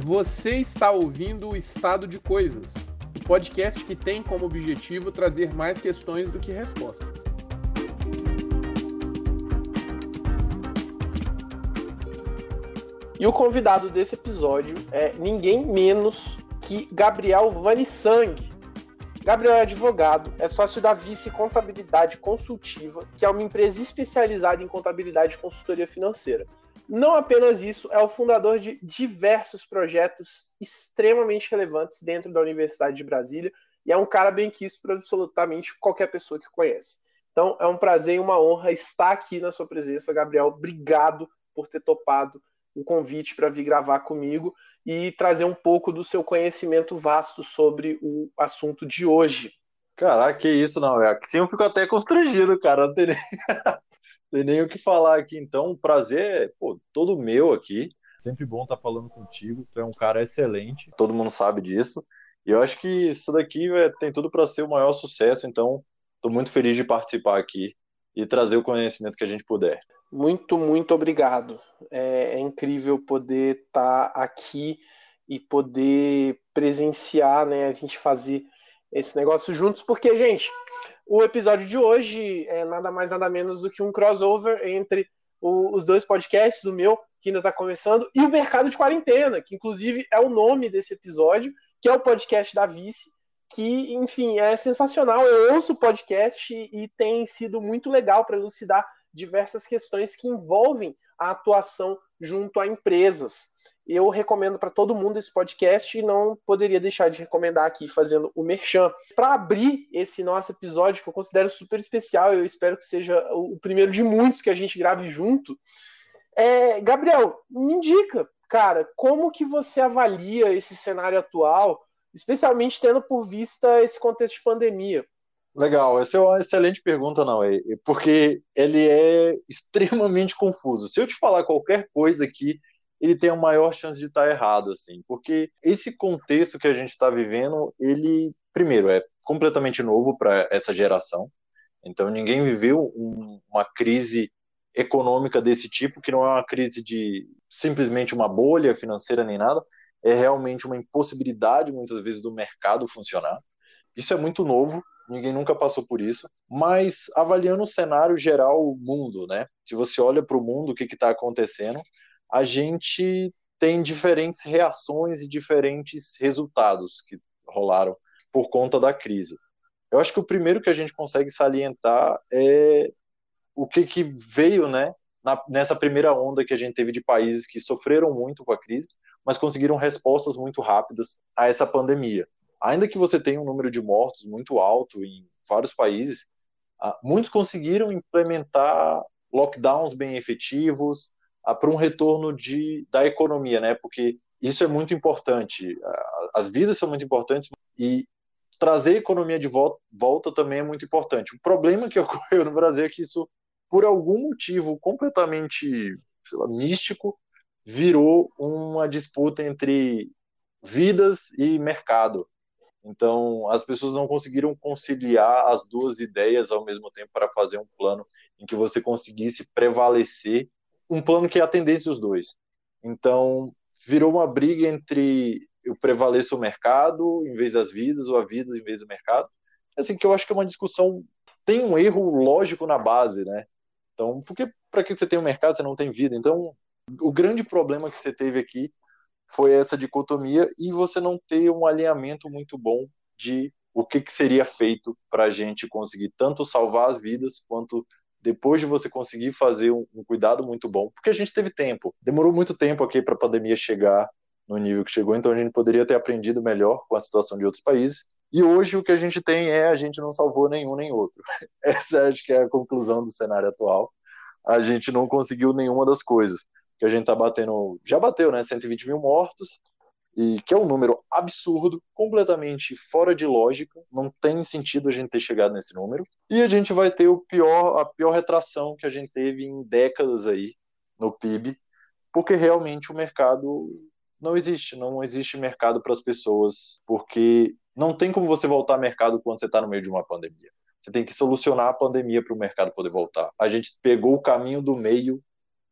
Você está ouvindo o Estado de Coisas, o podcast que tem como objetivo trazer mais questões do que respostas. E o convidado desse episódio é ninguém menos que Gabriel Vanissang. Gabriel é advogado, é sócio da Vice Contabilidade Consultiva, que é uma empresa especializada em contabilidade e consultoria financeira. Não apenas isso, é o fundador de diversos projetos extremamente relevantes dentro da Universidade de Brasília e é um cara bem quisto por absolutamente qualquer pessoa que conhece. Então é um prazer e uma honra estar aqui na sua presença, Gabriel. Obrigado por ter topado o convite para vir gravar comigo e trazer um pouco do seu conhecimento vasto sobre o assunto de hoje. Caraca, que isso, não. Assim eu fico até constrangido, cara. Não tem nem, tem nem o que falar aqui. Então, o prazer é pô, todo meu aqui. Sempre bom estar falando contigo. Tu é um cara excelente. Todo mundo sabe disso. E eu acho que isso daqui véio, tem tudo para ser o maior sucesso. Então, estou muito feliz de participar aqui e trazer o conhecimento que a gente puder. Muito, muito obrigado. É, é incrível poder estar tá aqui e poder presenciar, né, a gente fazer esse negócio juntos, porque, gente, o episódio de hoje é nada mais nada menos do que um crossover entre o, os dois podcasts, o meu, que ainda está começando, e o Mercado de Quarentena, que inclusive é o nome desse episódio, que é o podcast da Vice, que, enfim, é sensacional. Eu ouço o podcast e, e tem sido muito legal para elucidar diversas questões que envolvem a atuação junto a empresas. Eu recomendo para todo mundo esse podcast e não poderia deixar de recomendar aqui fazendo o merchan. Para abrir esse nosso episódio, que eu considero super especial, eu espero que seja o primeiro de muitos que a gente grave junto. É, Gabriel, me indica, cara, como que você avalia esse cenário atual, especialmente tendo por vista esse contexto de pandemia? Legal, essa é uma excelente pergunta, não é? Porque ele é extremamente confuso. Se eu te falar qualquer coisa aqui, ele tem a maior chance de estar errado, assim, porque esse contexto que a gente está vivendo, ele, primeiro, é completamente novo para essa geração. Então, ninguém viveu um, uma crise econômica desse tipo, que não é uma crise de simplesmente uma bolha financeira nem nada, é realmente uma impossibilidade, muitas vezes, do mercado funcionar. Isso é muito novo, ninguém nunca passou por isso, mas avaliando o cenário geral, o mundo, né? Se você olha para o mundo, o que está acontecendo, a gente tem diferentes reações e diferentes resultados que rolaram por conta da crise. Eu acho que o primeiro que a gente consegue salientar é o que, que veio, né, na, nessa primeira onda que a gente teve de países que sofreram muito com a crise, mas conseguiram respostas muito rápidas a essa pandemia ainda que você tenha um número de mortos muito alto em vários países, ah, muitos conseguiram implementar lockdowns bem efetivos para um retorno de, da economia, né? Porque isso é muito importante. As vidas são muito importantes e trazer a economia de volta, volta também é muito importante. O problema que ocorreu no Brasil é que isso, por algum motivo completamente lá, místico, virou uma disputa entre vidas e mercado. Então, as pessoas não conseguiram conciliar as duas ideias ao mesmo tempo para fazer um plano em que você conseguisse prevalecer, um plano que atendesse os dois. Então, virou uma briga entre eu prevaleço o mercado em vez das vidas, ou a vida em vez do mercado. Assim, que eu acho que é uma discussão, tem um erro lógico na base, né? Então, porque para que você tem um mercado, você não tem vida? Então, o grande problema que você teve aqui foi essa dicotomia e você não ter um alinhamento muito bom de o que, que seria feito para a gente conseguir tanto salvar as vidas quanto depois de você conseguir fazer um, um, cuidado muito bom, porque a gente teve tempo, demorou muito tempo aqui para a pandemia chegar no nível que chegou, então a gente poderia ter aprendido melhor com a situação de outros países. E hoje o que a gente tem é a gente não salvou nenhum nem outro. Essa acho que é a conclusão do cenário atual. A gente não conseguiu nenhuma das coisas que a gente está batendo, já bateu, né, 120 mil mortos, e que é um número absurdo, completamente fora de lógica, não tem sentido a gente ter chegado nesse número. E a gente vai ter o pior, a pior retração que a gente teve em décadas aí no PIB, porque realmente o mercado não existe, não existe mercado para as pessoas, porque não tem como você voltar ao mercado quando você está no meio de uma pandemia. Você tem que solucionar a pandemia para o mercado poder voltar. A gente pegou o caminho do meio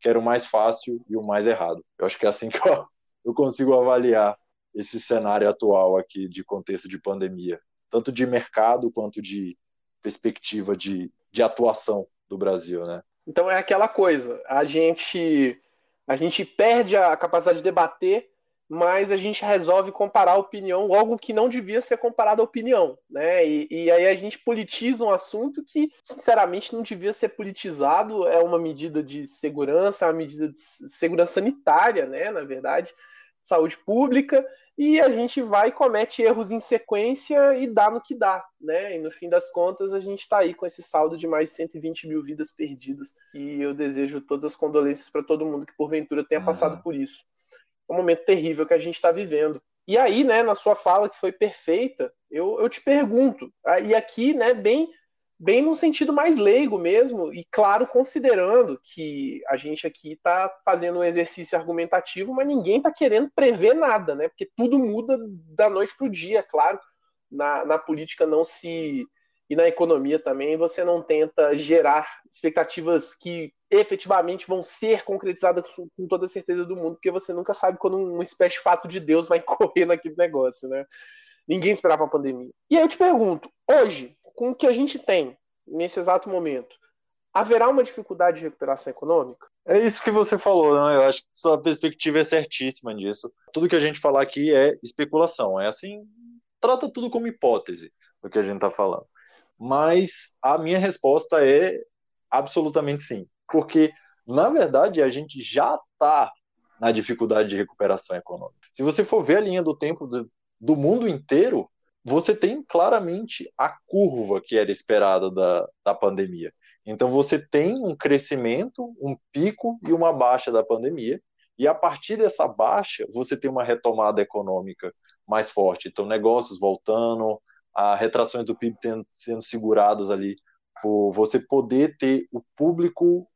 que era o mais fácil e o mais errado. Eu acho que é assim que eu, eu consigo avaliar esse cenário atual aqui de contexto de pandemia, tanto de mercado quanto de perspectiva de, de atuação do Brasil, né? Então é aquela coisa, a gente a gente perde a capacidade de debater, mas a gente resolve comparar a opinião, algo que não devia ser comparado à opinião, né? E, e, aí a gente politiza um assunto que, sinceramente, não devia ser politizado, é uma medida de segurança, é uma medida de segurança sanitária, né? Na verdade, saúde pública, e a gente vai comete erros em sequência e dá no que dá, né? E no fim das contas, a gente está aí com esse saldo de mais de 120 mil vidas perdidas. E eu desejo todas as condolências para todo mundo que porventura tenha uhum. passado por isso. É um momento terrível que a gente está vivendo. E aí, né, na sua fala que foi perfeita, eu, eu te pergunto, e aqui, né, bem bem num sentido mais leigo mesmo, e claro, considerando que a gente aqui está fazendo um exercício argumentativo, mas ninguém está querendo prever nada, né? Porque tudo muda da noite para o dia, claro. Na, na política não se. E na economia também, você não tenta gerar expectativas que efetivamente vão ser concretizadas com toda a certeza do mundo, porque você nunca sabe quando uma espécie de fato de Deus vai correr naquele negócio, né? Ninguém esperava a pandemia. E aí eu te pergunto, hoje, com o que a gente tem nesse exato momento, haverá uma dificuldade de recuperação econômica? É isso que você falou, né? Eu acho que sua perspectiva é certíssima nisso. Tudo que a gente falar aqui é especulação. É assim, trata tudo como hipótese do que a gente está falando. Mas a minha resposta é absolutamente sim. Porque, na verdade, a gente já está na dificuldade de recuperação econômica. Se você for ver a linha do tempo do, do mundo inteiro, você tem claramente a curva que era esperada da, da pandemia. Então você tem um crescimento, um pico e uma baixa da pandemia, e a partir dessa baixa você tem uma retomada econômica mais forte. Então negócios voltando, a retrações do PIB tendo, sendo seguradas ali, por você poder ter o público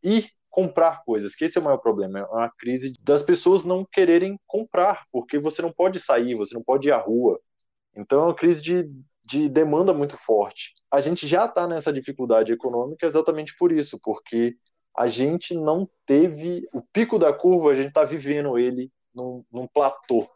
ir comprar coisas, que esse é o maior problema, é uma crise das pessoas não quererem comprar, porque você não pode sair, você não pode ir à rua, então é uma crise de, de demanda muito forte. A gente já está nessa dificuldade econômica exatamente por isso, porque a gente não teve o pico da curva, a gente está vivendo ele num, num platô.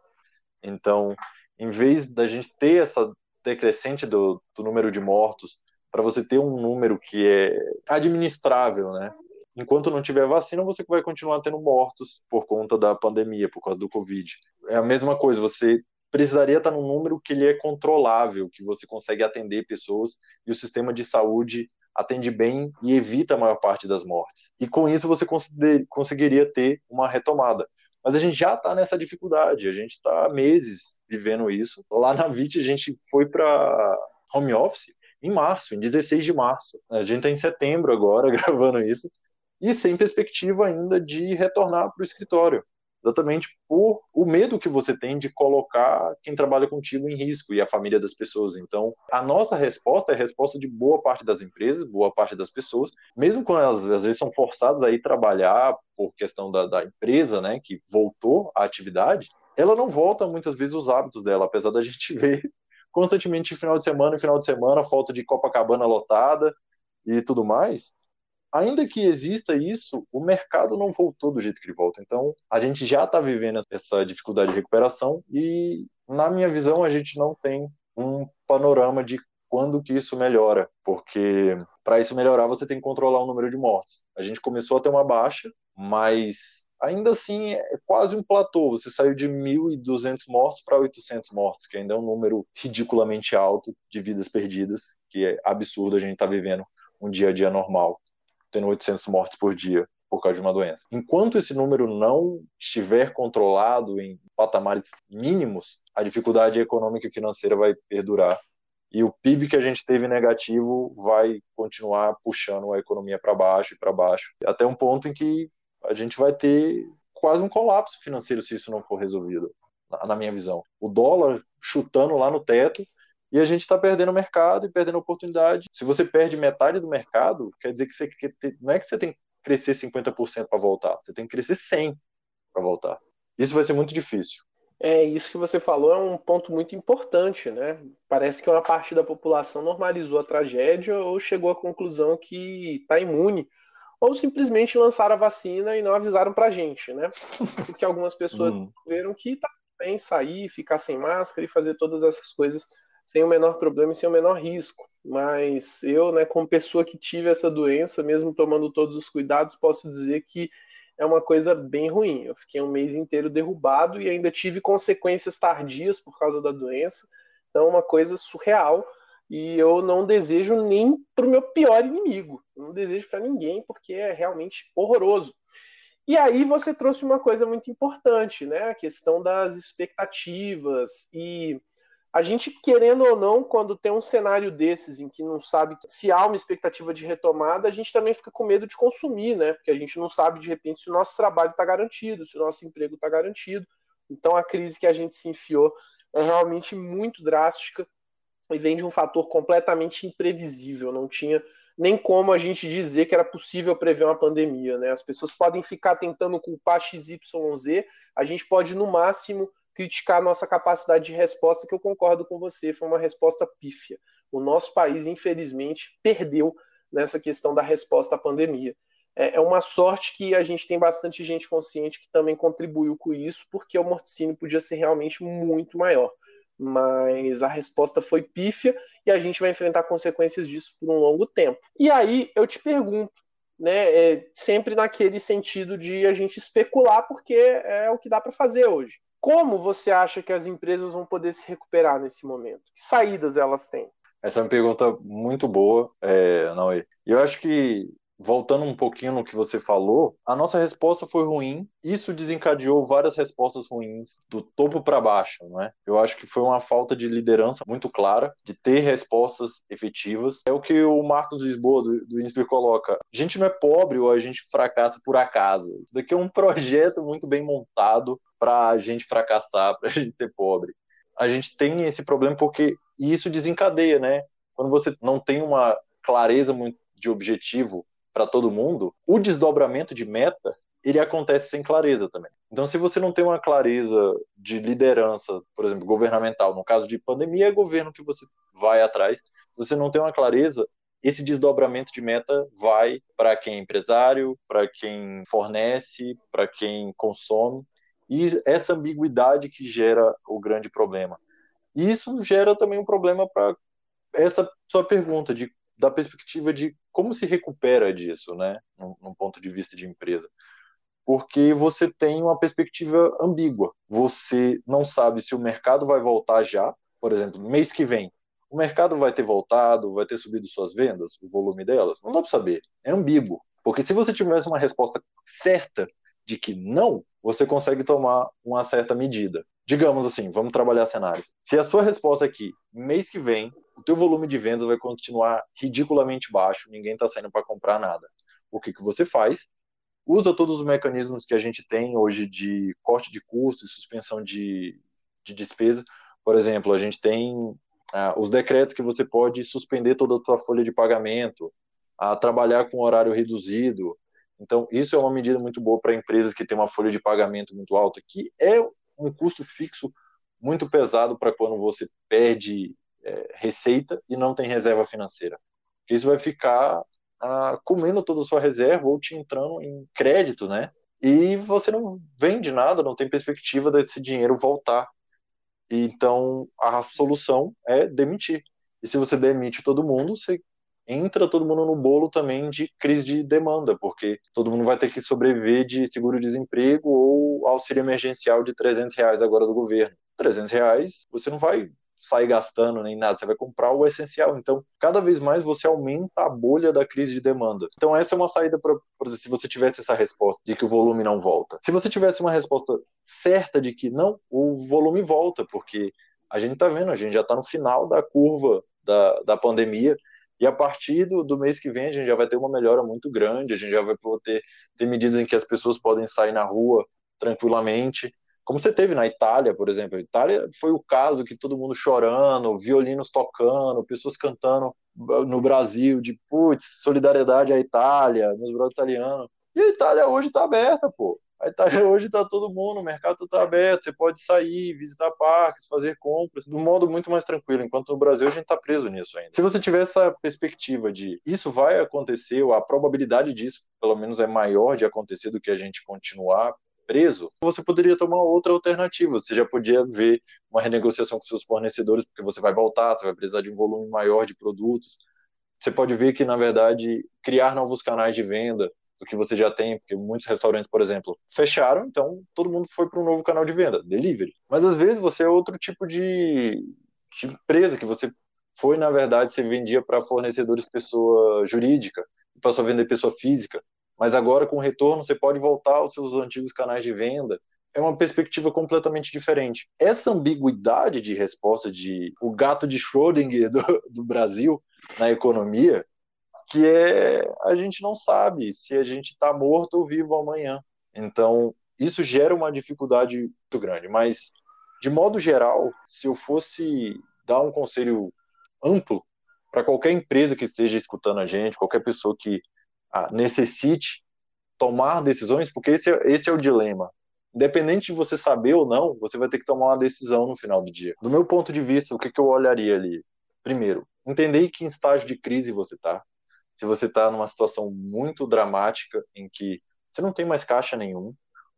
Então, em vez da gente ter essa decrescente do, do número de mortos, para você ter um número que é administrável, né? Enquanto não tiver vacina, você vai continuar tendo mortos por conta da pandemia, por causa do Covid. É a mesma coisa, você precisaria estar num número que ele é controlável, que você consegue atender pessoas e o sistema de saúde atende bem e evita a maior parte das mortes. E com isso você conseguiria ter uma retomada. Mas a gente já está nessa dificuldade, a gente está meses vivendo isso. Lá na VIT a gente foi para home office em março, em 16 de março. A gente está em setembro agora gravando isso e sem perspectiva ainda de retornar para o escritório exatamente por o medo que você tem de colocar quem trabalha contigo em risco e a família das pessoas. Então, a nossa resposta é a resposta de boa parte das empresas, boa parte das pessoas, mesmo quando elas às vezes são forçadas a ir trabalhar por questão da, da empresa, né, que voltou à atividade, ela não volta muitas vezes os hábitos dela, apesar da gente ver constantemente final de semana em final de semana, falta de Copacabana lotada e tudo mais ainda que exista isso, o mercado não voltou do jeito que ele volta. Então, a gente já está vivendo essa dificuldade de recuperação e, na minha visão, a gente não tem um panorama de quando que isso melhora, porque para isso melhorar você tem que controlar o número de mortes. A gente começou a ter uma baixa, mas ainda assim é quase um platô. Você saiu de 1.200 mortos para 800 mortos, que ainda é um número ridiculamente alto de vidas perdidas, que é absurdo a gente estar tá vivendo um dia a dia normal tendo 800 mortes por dia por causa de uma doença. Enquanto esse número não estiver controlado em patamares mínimos, a dificuldade econômica e financeira vai perdurar e o PIB que a gente teve negativo vai continuar puxando a economia para baixo e para baixo, até um ponto em que a gente vai ter quase um colapso financeiro se isso não for resolvido, na minha visão. O dólar chutando lá no teto e a gente está perdendo o mercado e perdendo a oportunidade. Se você perde metade do mercado, quer dizer que você não é que você tem que crescer 50% para voltar, você tem que crescer 100% para voltar. Isso vai ser muito difícil. É, isso que você falou é um ponto muito importante, né? Parece que uma parte da população normalizou a tragédia ou chegou à conclusão que está imune ou simplesmente lançaram a vacina e não avisaram para a gente, né? Porque algumas pessoas hum. viram que tá bem sair, ficar sem máscara e fazer todas essas coisas sem o menor problema e sem o menor risco. Mas eu, né, como pessoa que tive essa doença, mesmo tomando todos os cuidados, posso dizer que é uma coisa bem ruim. Eu fiquei um mês inteiro derrubado e ainda tive consequências tardias por causa da doença. Então, é uma coisa surreal e eu não desejo nem para o meu pior inimigo. não desejo para ninguém porque é realmente horroroso. E aí você trouxe uma coisa muito importante, né? A questão das expectativas e a gente querendo ou não, quando tem um cenário desses em que não sabe se há uma expectativa de retomada, a gente também fica com medo de consumir, né? Porque a gente não sabe de repente se o nosso trabalho está garantido, se o nosso emprego está garantido. Então a crise que a gente se enfiou é realmente muito drástica e vem de um fator completamente imprevisível. Não tinha nem como a gente dizer que era possível prever uma pandemia. Né? As pessoas podem ficar tentando culpar XYZ, a gente pode, no máximo, criticar a nossa capacidade de resposta, que eu concordo com você, foi uma resposta pífia. O nosso país, infelizmente, perdeu nessa questão da resposta à pandemia. É, é uma sorte que a gente tem bastante gente consciente que também contribuiu com isso, porque o morticínio podia ser realmente muito maior mas a resposta foi pífia e a gente vai enfrentar consequências disso por um longo tempo. E aí eu te pergunto, né, é sempre naquele sentido de a gente especular, porque é o que dá para fazer hoje. Como você acha que as empresas vão poder se recuperar nesse momento? Que saídas elas têm? Essa é uma pergunta muito boa, é. E eu acho que voltando um pouquinho no que você falou, a nossa resposta foi ruim. Isso desencadeou várias respostas ruins do topo para baixo, não é? Eu acho que foi uma falta de liderança muito clara, de ter respostas efetivas. É o que o Marcos Lisboa do, do INSPER coloca. A gente não é pobre ou a gente fracassa por acaso. Isso daqui é um projeto muito bem montado para a gente fracassar, para a gente ser pobre. A gente tem esse problema porque isso desencadeia, né? Quando você não tem uma clareza de objetivo para todo mundo, o desdobramento de meta ele acontece sem clareza também. Então, se você não tem uma clareza de liderança, por exemplo, governamental, no caso de pandemia, é governo que você vai atrás. Se você não tem uma clareza, esse desdobramento de meta vai para quem é empresário, para quem fornece, para quem consome, e essa ambiguidade que gera o grande problema. E isso gera também um problema para essa sua pergunta de da perspectiva de como se recupera disso, né, num, num ponto de vista de empresa. Porque você tem uma perspectiva ambígua. Você não sabe se o mercado vai voltar já, por exemplo, mês que vem. O mercado vai ter voltado, vai ter subido suas vendas, o volume delas? Não dá para saber. É ambíguo. Porque se você tivesse uma resposta certa de que não, você consegue tomar uma certa medida. Digamos assim, vamos trabalhar cenários. Se a sua resposta é que mês que vem o teu volume de vendas vai continuar ridiculamente baixo, ninguém está saindo para comprar nada. O que, que você faz? Usa todos os mecanismos que a gente tem hoje de corte de custos, suspensão de, de despesa. Por exemplo, a gente tem ah, os decretos que você pode suspender toda a tua folha de pagamento, a trabalhar com horário reduzido. Então, isso é uma medida muito boa para empresas que têm uma folha de pagamento muito alta, que é um custo fixo muito pesado para quando você perde é, receita e não tem reserva financeira. Isso vai ficar ah, comendo toda a sua reserva ou te entrando em crédito, né? E você não vende nada, não tem perspectiva desse dinheiro voltar. Então, a solução é demitir. E se você demite todo mundo, você entra todo mundo no bolo também de crise de demanda, porque todo mundo vai ter que sobreviver de seguro-desemprego ou auxílio emergencial de 300 reais agora do governo. 300 reais, você não vai sair gastando nem nada, você vai comprar o essencial. Então, cada vez mais você aumenta a bolha da crise de demanda. Então, essa é uma saída para, se você tivesse essa resposta de que o volume não volta. Se você tivesse uma resposta certa de que não, o volume volta, porque a gente está vendo, a gente já está no final da curva da, da pandemia. E a partir do, do, mês que vem, a gente já vai ter uma melhora muito grande, a gente já vai ter, medidas em que as pessoas podem sair na rua tranquilamente como você teve na Itália, por exemplo. A Itália foi o caso que todo mundo chorando, violinos tocando, pessoas cantando no Brasil de putz, solidariedade à Itália, nos Brasil italianos. E a Itália hoje está aberta, pô. Aí tá, hoje tá todo mundo, o mercado está aberto, você pode sair, visitar parques, fazer compras, de um modo muito mais tranquilo, enquanto no Brasil a gente está preso nisso ainda. Se você tiver essa perspectiva de isso vai acontecer, ou a probabilidade disso, pelo menos, é maior de acontecer do que a gente continuar preso, você poderia tomar outra alternativa. Você já podia ver uma renegociação com seus fornecedores, porque você vai voltar, você vai precisar de um volume maior de produtos. Você pode ver que, na verdade, criar novos canais de venda do que você já tem, porque muitos restaurantes, por exemplo, fecharam, então todo mundo foi para um novo canal de venda, delivery. Mas às vezes você é outro tipo de, de empresa que você foi, na verdade, você vendia para fornecedores pessoa jurídica, passou a vender pessoa física mas agora com o retorno você pode voltar aos seus antigos canais de venda. É uma perspectiva completamente diferente. Essa ambiguidade de resposta de o gato de Schrödinger do, do Brasil na economia, que é a gente não sabe se a gente está morto ou vivo amanhã. Então, isso gera uma dificuldade muito grande. Mas, de modo geral, se eu fosse dar um conselho amplo para qualquer empresa que esteja escutando a gente, qualquer pessoa que necessite tomar decisões, porque esse é, esse é o dilema. Independente de você saber ou não, você vai ter que tomar uma decisão no final do dia. Do meu ponto de vista, o que, que eu olharia ali? Primeiro, entender que em estágio de crise você está. Se você está numa situação muito dramática em que você não tem mais caixa nenhum,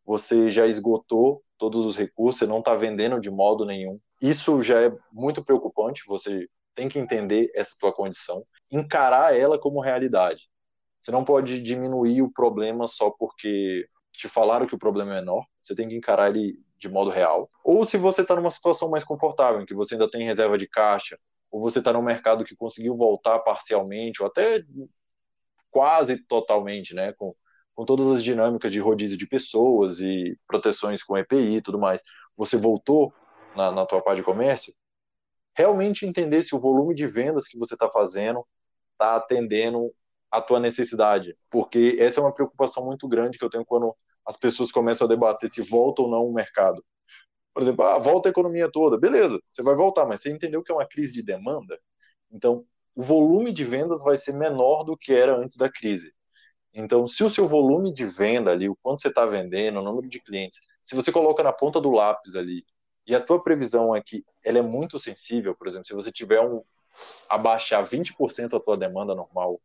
você já esgotou todos os recursos, você não está vendendo de modo nenhum. Isso já é muito preocupante. Você tem que entender essa tua condição, encarar ela como realidade. Você não pode diminuir o problema só porque te falaram que o problema é menor. Você tem que encarar ele de modo real. Ou se você está numa situação mais confortável, em que você ainda tem reserva de caixa, ou você está num mercado que conseguiu voltar parcialmente, ou até quase totalmente, né, com, com todas as dinâmicas de rodízio de pessoas e proteções com EPI e tudo mais, você voltou na, na tua parte de comércio, realmente entender se o volume de vendas que você está fazendo está atendendo a tua necessidade, porque essa é uma preocupação muito grande que eu tenho quando as pessoas começam a debater se volta ou não o mercado. Por exemplo, ah, volta a economia toda, beleza, você vai voltar, mas você entendeu que é uma crise de demanda? Então, o volume de vendas vai ser menor do que era antes da crise. Então, se o seu volume de venda ali, o quanto você está vendendo, o número de clientes, se você coloca na ponta do lápis ali, e a tua previsão é que ela é muito sensível, por exemplo, se você tiver um abaixar 20% a tua demanda normal,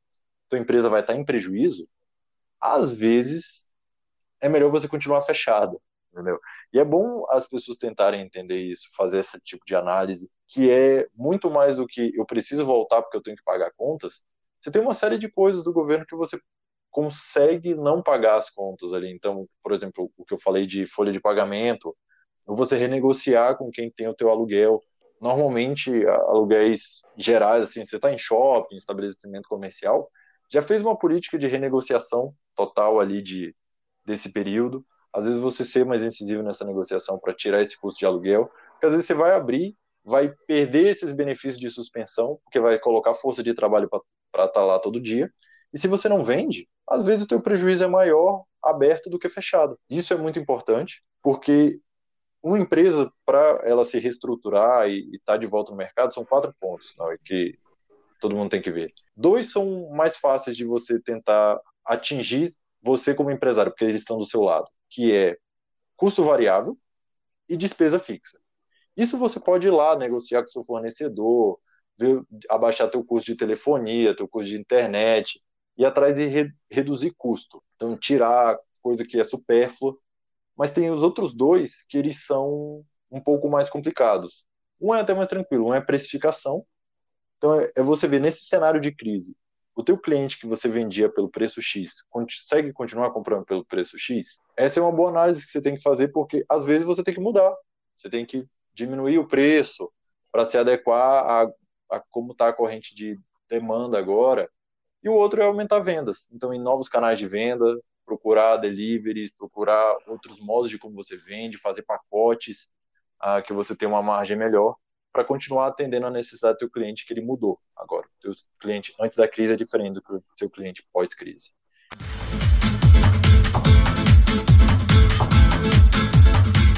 tua empresa vai estar em prejuízo, às vezes é melhor você continuar fechado, entendeu? E é bom as pessoas tentarem entender isso, fazer esse tipo de análise, que é muito mais do que eu preciso voltar porque eu tenho que pagar contas. Você tem uma série de coisas do governo que você consegue não pagar as contas ali. Então, por exemplo, o que eu falei de folha de pagamento, ou você renegociar com quem tem o teu aluguel. Normalmente, aluguéis gerais, assim, você está em shopping, estabelecimento comercial, já fez uma política de renegociação total ali de, desse período. Às vezes você ser mais incisivo nessa negociação para tirar esse custo de aluguel, porque às vezes você vai abrir, vai perder esses benefícios de suspensão, porque vai colocar força de trabalho para estar tá lá todo dia. E se você não vende, às vezes o teu prejuízo é maior aberto do que fechado. Isso é muito importante, porque uma empresa, para ela se reestruturar e estar tá de volta no mercado, são quatro pontos não, é que todo mundo tem que ver. Dois são mais fáceis de você tentar atingir você como empresário, porque eles estão do seu lado, que é custo variável e despesa fixa. Isso você pode ir lá negociar com seu fornecedor, ver, abaixar teu custo de telefonia, teu custo de internet, e atrás de re, reduzir custo. Então, tirar coisa que é supérflua. Mas tem os outros dois que eles são um pouco mais complicados. Um é até mais tranquilo, um é precificação, então é, é você ver nesse cenário de crise, o teu cliente que você vendia pelo preço X consegue continuar comprando pelo preço X? Essa é uma boa análise que você tem que fazer, porque às vezes você tem que mudar. Você tem que diminuir o preço para se adequar a, a como está a corrente de demanda agora. E o outro é aumentar vendas. Então, em novos canais de venda, procurar deliveries, procurar outros modos de como você vende, fazer pacotes ah, que você tenha uma margem melhor para continuar atendendo a necessidade do teu cliente que ele mudou agora. O teu cliente antes da crise é diferente do seu cliente pós-crise.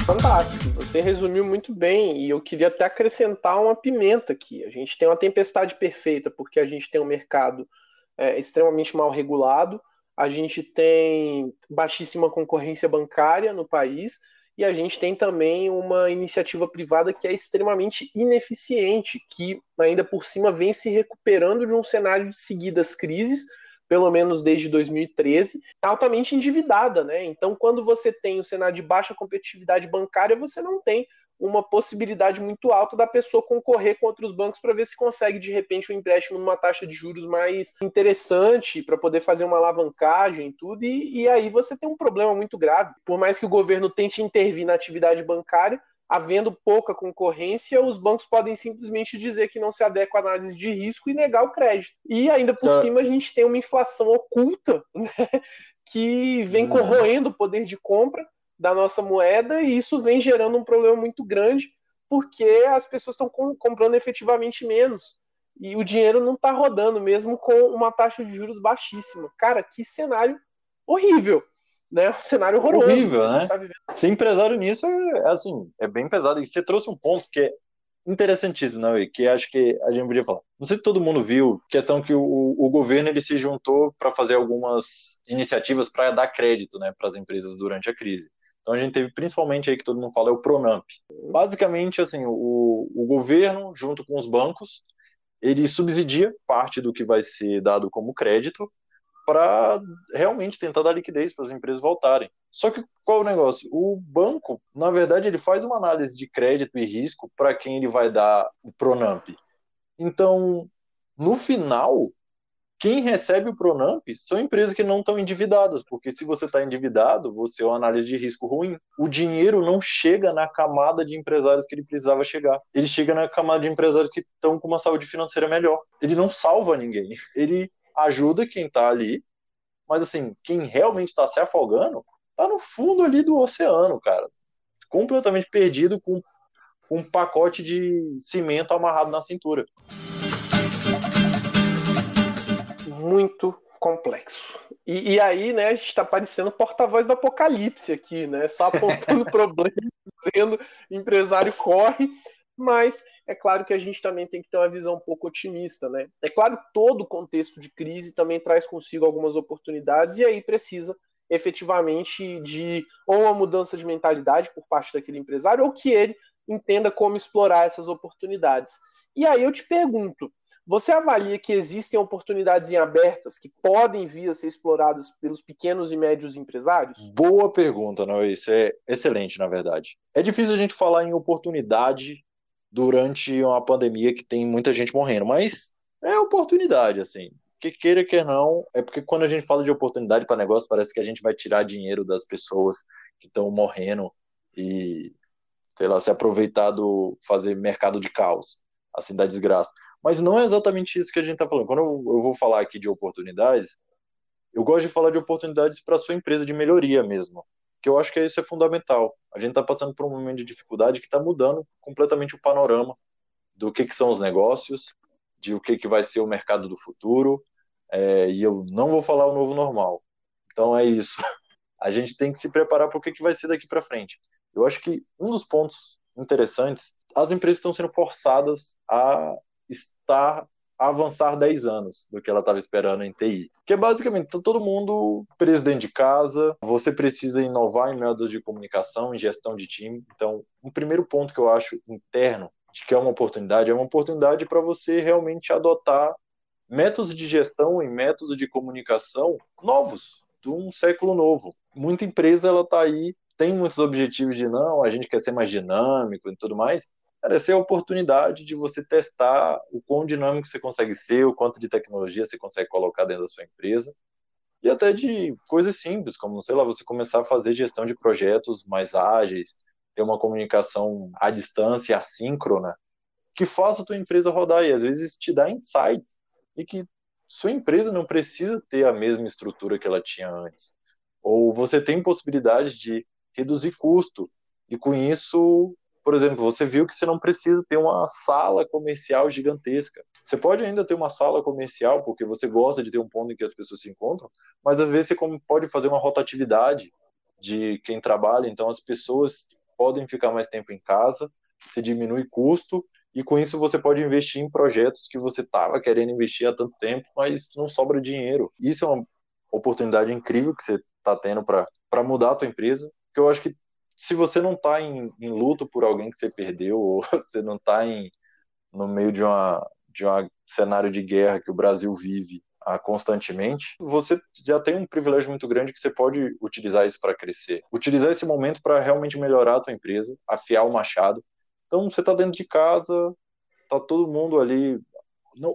Fantástico, você resumiu muito bem e eu queria até acrescentar uma pimenta aqui. A gente tem uma tempestade perfeita porque a gente tem um mercado é, extremamente mal regulado, a gente tem baixíssima concorrência bancária no país e a gente tem também uma iniciativa privada que é extremamente ineficiente, que ainda por cima vem se recuperando de um cenário de seguidas crises, pelo menos desde 2013, altamente endividada, né? Então, quando você tem o cenário de baixa competitividade bancária, você não tem uma possibilidade muito alta da pessoa concorrer com outros bancos para ver se consegue de repente um empréstimo numa taxa de juros mais interessante para poder fazer uma alavancagem e tudo e, e aí você tem um problema muito grave por mais que o governo tente intervir na atividade bancária havendo pouca concorrência, os bancos podem simplesmente dizer que não se adequa à análise de risco e negar o crédito. E ainda por tá. cima a gente tem uma inflação oculta né, que vem uhum. corroendo o poder de compra da nossa moeda e isso vem gerando um problema muito grande porque as pessoas estão comprando efetivamente menos e o dinheiro não está rodando mesmo com uma taxa de juros baixíssima. Cara, que cenário horrível, né? Um cenário horroroso. Horrível, né? Tá Ser empresário nisso é, é, assim, é bem pesado. E você trouxe um ponto que é interessantíssimo, né, que acho que a gente podia falar. Não sei se todo mundo viu, questão que o, o governo ele se juntou para fazer algumas iniciativas para dar crédito, né, para as empresas durante a crise. Então a gente teve principalmente aí que todo mundo fala é o Pronamp. Basicamente, assim, o, o governo, junto com os bancos, ele subsidia parte do que vai ser dado como crédito para realmente tentar dar liquidez para as empresas voltarem. Só que qual o negócio? O banco, na verdade, ele faz uma análise de crédito e risco para quem ele vai dar o Pronamp. Então, no final, quem recebe o Pronamp são empresas que não estão endividadas, porque se você está endividado, você é uma análise de risco ruim. O dinheiro não chega na camada de empresários que ele precisava chegar. Ele chega na camada de empresários que estão com uma saúde financeira melhor. Ele não salva ninguém. Ele ajuda quem está ali, mas assim, quem realmente está se afogando está no fundo ali do oceano, cara. Completamente perdido com um pacote de cimento amarrado na cintura muito complexo. E, e aí, né, a gente está parecendo porta-voz do apocalipse aqui, né? Só apontando problemas, dizendo empresário corre, mas é claro que a gente também tem que ter uma visão um pouco otimista, né? É claro que todo contexto de crise também traz consigo algumas oportunidades, e aí precisa efetivamente de ou uma mudança de mentalidade por parte daquele empresário, ou que ele entenda como explorar essas oportunidades. E aí eu te pergunto, você avalia que existem oportunidades em abertas que podem vir a ser exploradas pelos pequenos e médios empresários? Boa pergunta, não? Isso é excelente, na verdade. É difícil a gente falar em oportunidade durante uma pandemia que tem muita gente morrendo, mas é oportunidade, assim. Que queira que não, é porque quando a gente fala de oportunidade para negócio, parece que a gente vai tirar dinheiro das pessoas que estão morrendo e, sei lá, se aproveitar do fazer mercado de caos, assim, da desgraça. Mas não é exatamente isso que a gente está falando. Quando eu, vou falar aqui de oportunidades, eu gosto de falar de oportunidades para sua empresa de melhoria mesmo, que eu acho que isso é fundamental. A gente está passando por um momento de dificuldade que está mudando completamente o panorama do que, que são os negócios, de o que, que vai ser o mercado do futuro, é, e eu não vou falar o novo normal. Então é isso. A gente tem que se preparar para o que, que vai ser daqui para frente. Eu acho que um dos pontos interessantes, as empresas estão sendo forçadas a estar avançar 10 anos do que ela estava esperando em TI. Que é basicamente todo mundo preso dentro de casa, você precisa inovar em métodos de comunicação, em gestão de time. Então, um primeiro ponto que eu acho interno de que é uma oportunidade, é uma oportunidade para você realmente adotar métodos de gestão e métodos de comunicação novos, de um século novo. Muita empresa ela está aí, tem muitos objetivos de não, a gente quer ser mais dinâmico e tudo mais, Cara, essa é a oportunidade de você testar o quão dinâmico você consegue ser, o quanto de tecnologia você consegue colocar dentro da sua empresa. E até de coisas simples, como, sei lá, você começar a fazer gestão de projetos mais ágeis, ter uma comunicação à distância, assíncrona, que faça a tua empresa rodar e às vezes te dá insights e que sua empresa não precisa ter a mesma estrutura que ela tinha antes. Ou você tem possibilidade de reduzir custo e com isso por exemplo, você viu que você não precisa ter uma sala comercial gigantesca. Você pode ainda ter uma sala comercial, porque você gosta de ter um ponto em que as pessoas se encontram, mas às vezes você pode fazer uma rotatividade de quem trabalha, então as pessoas podem ficar mais tempo em casa, você diminui custo, e com isso você pode investir em projetos que você estava querendo investir há tanto tempo, mas não sobra dinheiro. Isso é uma oportunidade incrível que você está tendo para mudar a tua empresa. Que eu acho que se você não está em, em, luto por alguém que você perdeu, ou você não está no meio de uma de um cenário de guerra que o Brasil vive ah, constantemente, você já tem um privilégio muito grande que você pode utilizar isso para crescer. Utilizar esse momento para realmente melhorar a tua empresa, afiar o machado. Então, você está dentro de casa, tá todo mundo ali.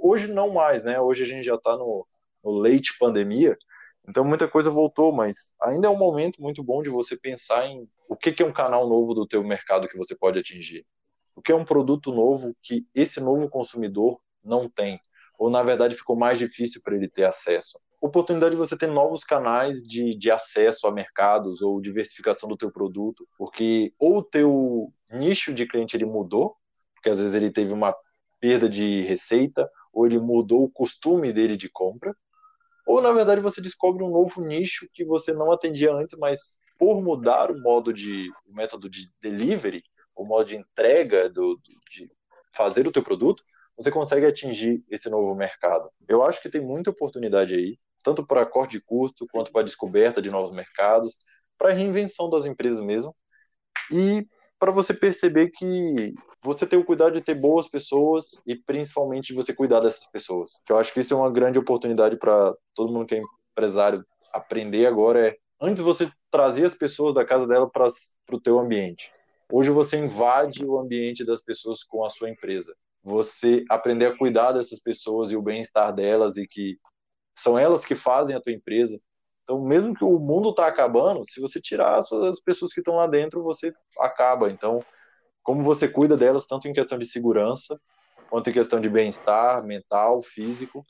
Hoje não mais, né? Hoje a gente já está no, no leite pandemia, então muita coisa voltou, mas ainda é um momento muito bom de você pensar em o que, é um canal novo do teu mercado que você pode atingir. O que é um produto novo que esse novo consumidor não tem, ou na verdade ficou mais difícil para ele ter acesso. Oportunidade de você ter novos canais de, de acesso a mercados ou diversificação do teu produto, porque ou o teu nicho de cliente ele mudou, porque às vezes ele teve uma perda de receita, ou ele mudou o costume dele de compra, ou na verdade você descobre um novo nicho que você não atendia antes, mas por mudar o modo de o método de delivery, o modo de entrega do, de fazer o teu produto, você consegue atingir esse novo mercado. Eu acho que tem muita oportunidade aí, tanto para corte de custo, quanto para descoberta de novos mercados, para reinvenção das empresas mesmo, e para você perceber que você tem o cuidado de ter boas pessoas e principalmente você cuidar dessas pessoas. Que eu acho que isso é uma grande oportunidade para todo mundo que é empresário aprender agora é antes você trazer as pessoas da casa dela para o teu ambiente. Hoje você invade o ambiente das pessoas com a sua empresa. Você aprender a cuidar dessas pessoas e o bem-estar delas e que são elas que fazem a tua empresa. Então, mesmo que o mundo está acabando, se você tirar as pessoas que estão lá dentro, você acaba. Então, como você cuida delas, tanto em questão de segurança, quanto em questão de bem-estar mental, físico,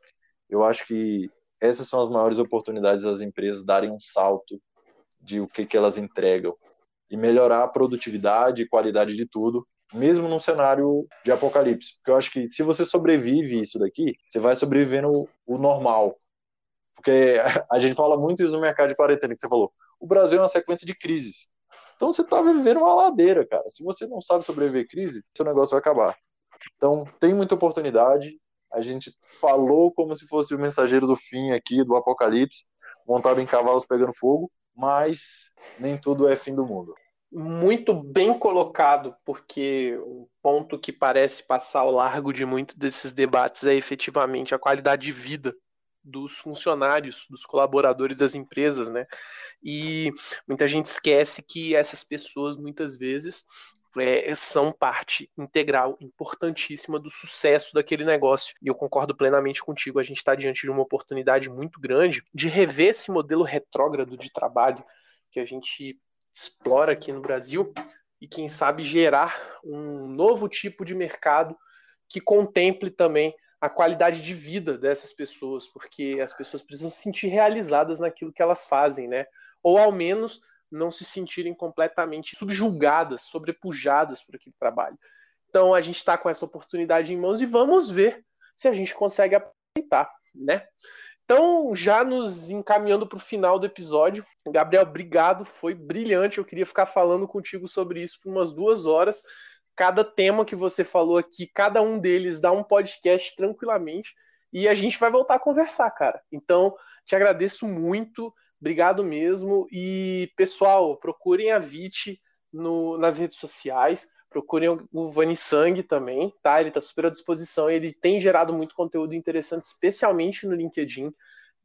eu acho que essas são as maiores oportunidades das empresas darem um salto de o que, que elas entregam e melhorar a produtividade e qualidade de tudo, mesmo num cenário de apocalipse. Porque eu acho que se você sobrevive isso daqui, você vai sobrevivendo o normal. Porque a gente fala muito isso no mercado de quarentena, que você falou. O Brasil é uma sequência de crises. Então você está vivendo uma ladeira, cara. Se você não sabe sobreviver crise, seu negócio vai acabar. Então tem muita oportunidade. A gente falou como se fosse o mensageiro do fim aqui, do apocalipse, montado em cavalos pegando fogo, mas nem tudo é fim do mundo muito bem colocado, porque o ponto que parece passar ao largo de muito desses debates é efetivamente a qualidade de vida dos funcionários, dos colaboradores das empresas, né? E muita gente esquece que essas pessoas muitas vezes é, são parte integral, importantíssima do sucesso daquele negócio. E eu concordo plenamente contigo, a gente está diante de uma oportunidade muito grande de rever esse modelo retrógrado de trabalho que a gente explora aqui no Brasil e, quem sabe, gerar um novo tipo de mercado que contemple também a qualidade de vida dessas pessoas, porque as pessoas precisam se sentir realizadas naquilo que elas fazem, né? Ou ao menos não se sentirem completamente subjugadas, sobrepujadas por aquele trabalho. Então a gente está com essa oportunidade em mãos e vamos ver se a gente consegue aproveitar, né? Então, já nos encaminhando para o final do episódio, Gabriel, obrigado, foi brilhante. Eu queria ficar falando contigo sobre isso por umas duas horas. Cada tema que você falou aqui, cada um deles dá um podcast tranquilamente e a gente vai voltar a conversar, cara. Então, te agradeço muito, obrigado mesmo. E, pessoal, procurem a VIT nas redes sociais. Procurem o Vani Sang também, tá? Ele está super à disposição e ele tem gerado muito conteúdo interessante, especialmente no LinkedIn,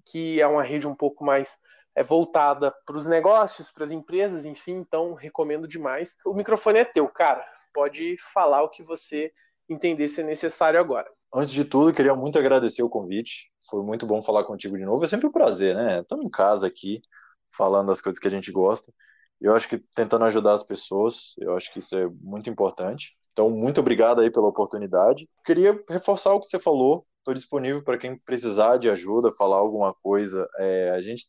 que é uma rede um pouco mais é, voltada para os negócios, para as empresas, enfim, então recomendo demais. O microfone é teu, cara. Pode falar o que você entender ser necessário agora. Antes de tudo, queria muito agradecer o convite. Foi muito bom falar contigo de novo. É sempre um prazer, né? Estamos em casa aqui, falando das coisas que a gente gosta. Eu acho que tentando ajudar as pessoas, eu acho que isso é muito importante. Então, muito obrigado aí pela oportunidade. Queria reforçar o que você falou. Estou disponível para quem precisar de ajuda, falar alguma coisa. É, a gente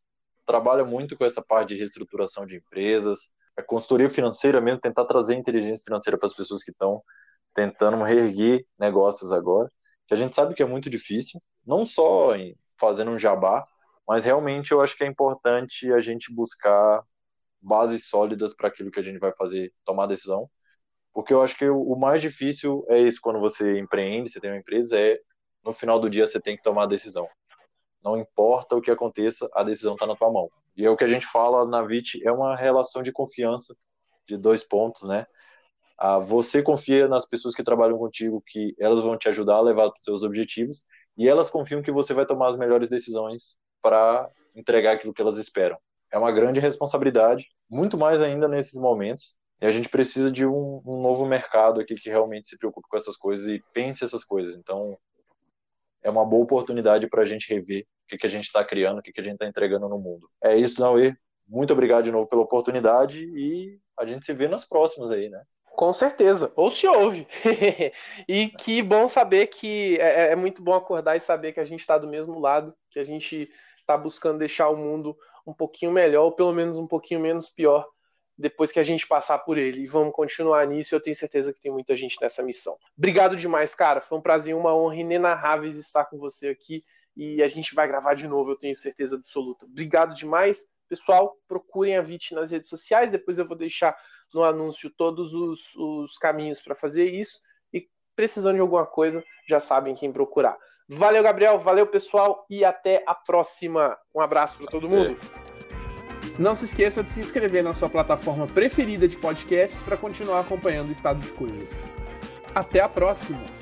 trabalha muito com essa parte de reestruturação de empresas, a consultoria financeira mesmo, tentar trazer inteligência financeira para as pessoas que estão tentando reerguer negócios agora, que a gente sabe que é muito difícil, não só em fazendo um jabá, mas realmente eu acho que é importante a gente buscar bases sólidas para aquilo que a gente vai fazer, tomar decisão. Porque eu acho que o mais difícil é isso quando você empreende, você tem uma empresa, é no final do dia você tem que tomar a decisão. Não importa o que aconteça, a decisão está na tua mão. E é o que a gente fala na VIT, é uma relação de confiança de dois pontos, né? Ah, você confia nas pessoas que trabalham contigo que elas vão te ajudar a levar os seus objetivos e elas confiam que você vai tomar as melhores decisões para entregar aquilo que elas esperam. É uma grande responsabilidade, muito mais ainda nesses momentos. E a gente precisa de um, um novo mercado aqui que realmente se preocupe com essas coisas e pense essas coisas. Então, é uma boa oportunidade para a gente rever o que, que a gente está criando, o que, que a gente está entregando no mundo. É isso, Nauê. Muito obrigado de novo pela oportunidade e a gente se vê nas próximas aí, né? Com certeza, ou se ouve. e que bom saber que é, é, é, muito bom acordar e saber que a gente está do mesmo lado, que a gente está buscando deixar o mundo um pouquinho melhor, ou pelo menos um pouquinho menos pior, depois que a gente passar por ele. E vamos continuar nisso, eu tenho certeza que tem muita gente nessa missão. Obrigado demais, cara. Foi um prazer, uma honra inenarrável estar com você aqui. E a gente vai gravar de novo, eu tenho certeza absoluta. Obrigado demais. Pessoal, procurem a VIT nas redes sociais, depois eu vou deixar no anúncio todos os, os caminhos para fazer isso. E precisando de alguma coisa, já sabem quem procurar. Valeu, Gabriel, valeu, pessoal, e até a próxima. Um abraço para todo mundo. Não se esqueça de se inscrever na sua plataforma preferida de podcasts para continuar acompanhando o estado de coisas. Até a próxima!